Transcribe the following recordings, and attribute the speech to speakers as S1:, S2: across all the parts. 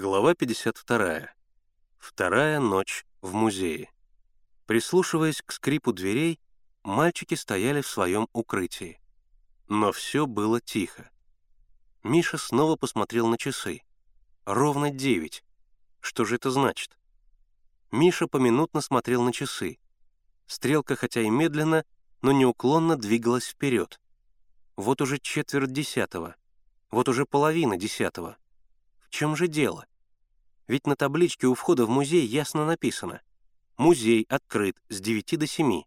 S1: Глава 52. Вторая ночь в музее. Прислушиваясь к скрипу дверей, мальчики стояли в своем укрытии. Но все было тихо. Миша снова посмотрел на часы. Ровно девять. Что же это значит? Миша поминутно смотрел на часы. Стрелка, хотя и медленно, но неуклонно двигалась вперед. Вот уже четверть десятого. Вот уже половина десятого. В чем же дело? Ведь на табличке у входа в музей ясно написано «Музей открыт с 9 до 7,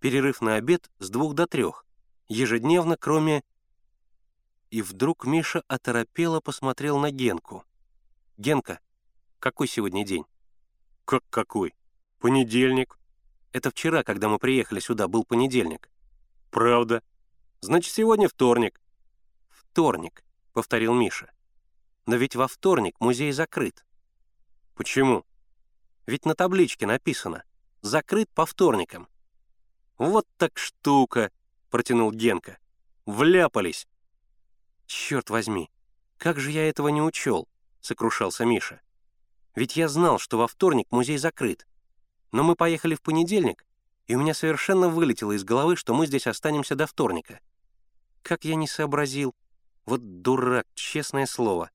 S1: перерыв на обед с 2 до 3, ежедневно, кроме...» И вдруг Миша оторопело посмотрел на Генку. «Генка, какой сегодня день?»
S2: «Как какой? Понедельник».
S1: «Это вчера, когда мы приехали сюда, был понедельник».
S2: «Правда. Значит, сегодня вторник».
S1: «Вторник», — повторил Миша. «Но ведь во вторник музей закрыт».
S2: «Почему?»
S1: «Ведь на табличке написано «Закрыт по вторникам». «Вот так штука», — протянул Генка. «Вляпались». «Черт возьми, как же я этого не учел», — сокрушался Миша. «Ведь я знал, что во вторник музей закрыт. Но мы поехали в понедельник, и у меня совершенно вылетело из головы, что мы здесь останемся до вторника. Как я не сообразил. Вот дурак, честное слово.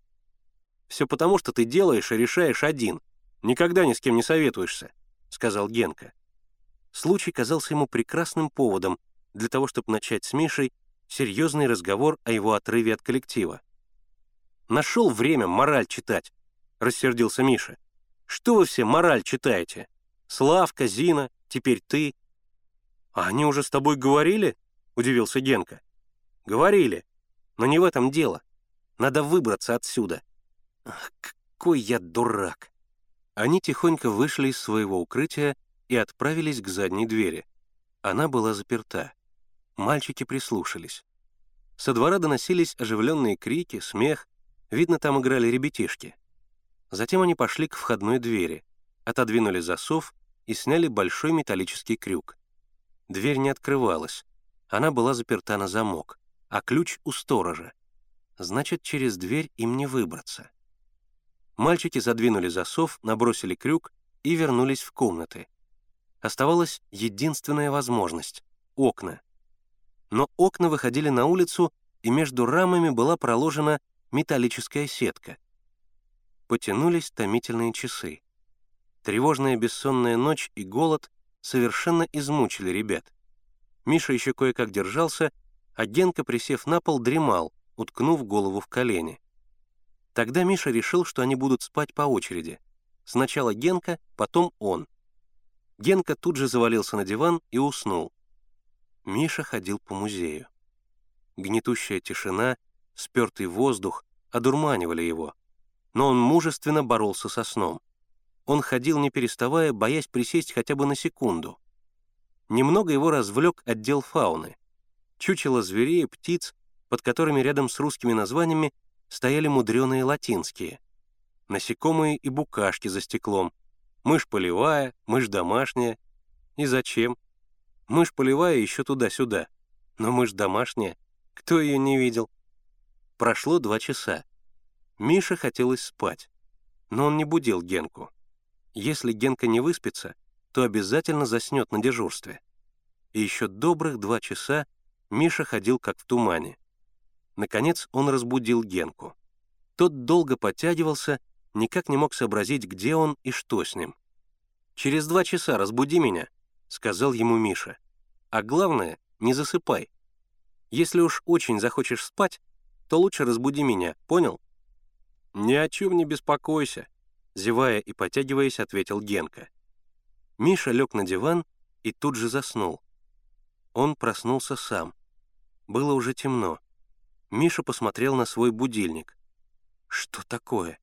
S1: «Все потому, что ты делаешь и решаешь один. Никогда ни с кем не советуешься», — сказал Генка. Случай казался ему прекрасным поводом для того, чтобы начать с Мишей серьезный разговор о его отрыве от коллектива. «Нашел время мораль читать», — рассердился Миша. «Что вы все мораль читаете? Славка, Зина, теперь ты». «А они уже с тобой говорили?» — удивился Генка. «Говорили, но не в этом дело. Надо выбраться отсюда. Ах, какой я дурак!» Они тихонько вышли из своего укрытия и отправились к задней двери. Она была заперта. Мальчики прислушались. Со двора доносились оживленные крики, смех. Видно, там играли ребятишки. Затем они пошли к входной двери, отодвинули засов и сняли большой металлический крюк. Дверь не открывалась. Она была заперта на замок, а ключ у сторожа. Значит, через дверь им не выбраться. Мальчики задвинули засов, набросили крюк и вернулись в комнаты. Оставалась единственная возможность — окна. Но окна выходили на улицу, и между рамами была проложена металлическая сетка. Потянулись томительные часы. Тревожная бессонная ночь и голод совершенно измучили ребят. Миша еще кое-как держался, а Генка, присев на пол, дремал, уткнув голову в колени. Тогда Миша решил, что они будут спать по очереди. Сначала Генка, потом он. Генка тут же завалился на диван и уснул. Миша ходил по музею. Гнетущая тишина, спертый воздух одурманивали его. Но он мужественно боролся со сном. Он ходил, не переставая, боясь присесть хотя бы на секунду. Немного его развлек отдел фауны. Чучело зверей птиц, под которыми рядом с русскими названиями стояли мудреные латинские. Насекомые и букашки за стеклом. Мышь полевая, мышь домашняя. И зачем? Мышь полевая еще туда-сюда. Но мышь домашняя. Кто ее не видел? Прошло два часа. Мише хотелось спать. Но он не будил Генку. Если Генка не выспится, то обязательно заснет на дежурстве. И еще добрых два часа Миша ходил как в тумане. Наконец он разбудил Генку. Тот долго подтягивался, никак не мог сообразить, где он и что с ним. «Через два часа разбуди меня», — сказал ему Миша. «А главное, не засыпай. Если уж очень захочешь спать, то лучше разбуди меня, понял?» «Ни о чем не беспокойся», — зевая и потягиваясь, ответил Генка. Миша лег на диван и тут же заснул. Он проснулся сам. Было уже темно. Миша посмотрел на свой будильник. Что такое?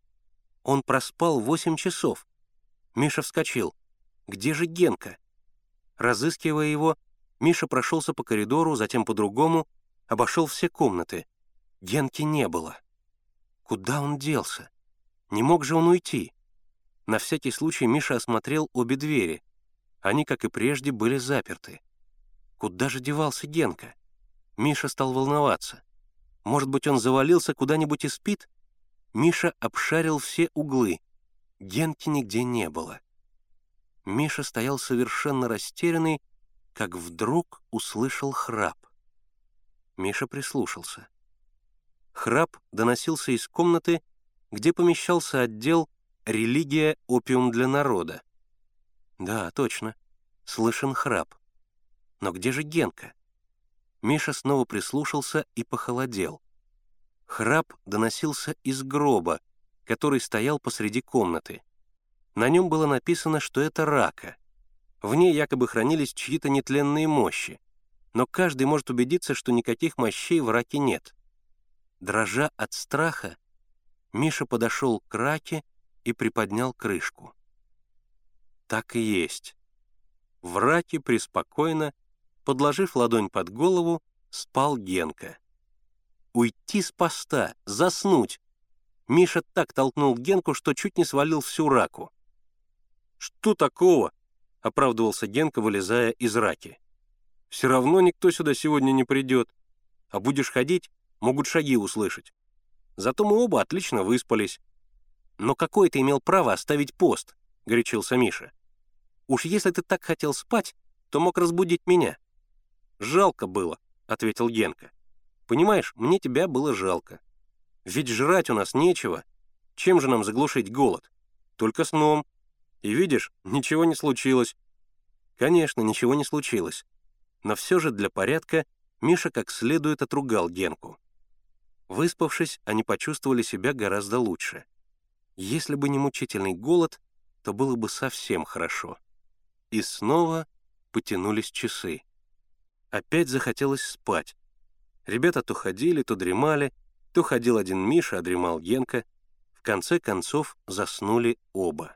S1: Он проспал восемь часов. Миша вскочил. Где же Генка? Разыскивая его, Миша прошелся по коридору, затем по другому, обошел все комнаты. Генки не было. Куда он делся? Не мог же он уйти? На всякий случай Миша осмотрел обе двери. Они, как и прежде, были заперты. Куда же девался Генка? Миша стал волноваться. Может быть, он завалился куда-нибудь и спит? Миша обшарил все углы. Генки нигде не было. Миша стоял совершенно растерянный, как вдруг услышал храп. Миша прислушался. Храп доносился из комнаты, где помещался отдел «Религия. Опиум для народа». Да, точно, слышен храп. Но где же Генка? Миша снова прислушался и похолодел. Храп доносился из гроба, который стоял посреди комнаты. На нем было написано, что это рака. В ней якобы хранились чьи-то нетленные мощи, но каждый может убедиться, что никаких мощей в раке нет. Дрожа от страха, Миша подошел к раке и приподнял крышку. Так и есть. В раке преспокойно, подложив ладонь под голову, спал Генка. Уйти с поста, заснуть. Миша так толкнул Генку, что чуть не свалил всю раку. «Что такого?» — оправдывался Генка, вылезая из раки. «Все равно никто сюда сегодня не придет. А будешь ходить, могут шаги услышать. Зато мы оба отлично выспались. Но какое ты имел право оставить пост?» — горячился Миша. «Уж если ты так хотел спать, то мог разбудить меня». «Жалко было», — ответил Генка. «Понимаешь, мне тебя было жалко. Ведь жрать у нас нечего. Чем же нам заглушить голод? Только сном. И видишь, ничего не случилось». Конечно, ничего не случилось. Но все же для порядка Миша как следует отругал Генку. Выспавшись, они почувствовали себя гораздо лучше. Если бы не мучительный голод, то было бы совсем хорошо. И снова потянулись часы. Опять захотелось спать. Ребята то ходили, то дремали, то ходил один Миша, а дремал Генка. В конце концов заснули оба.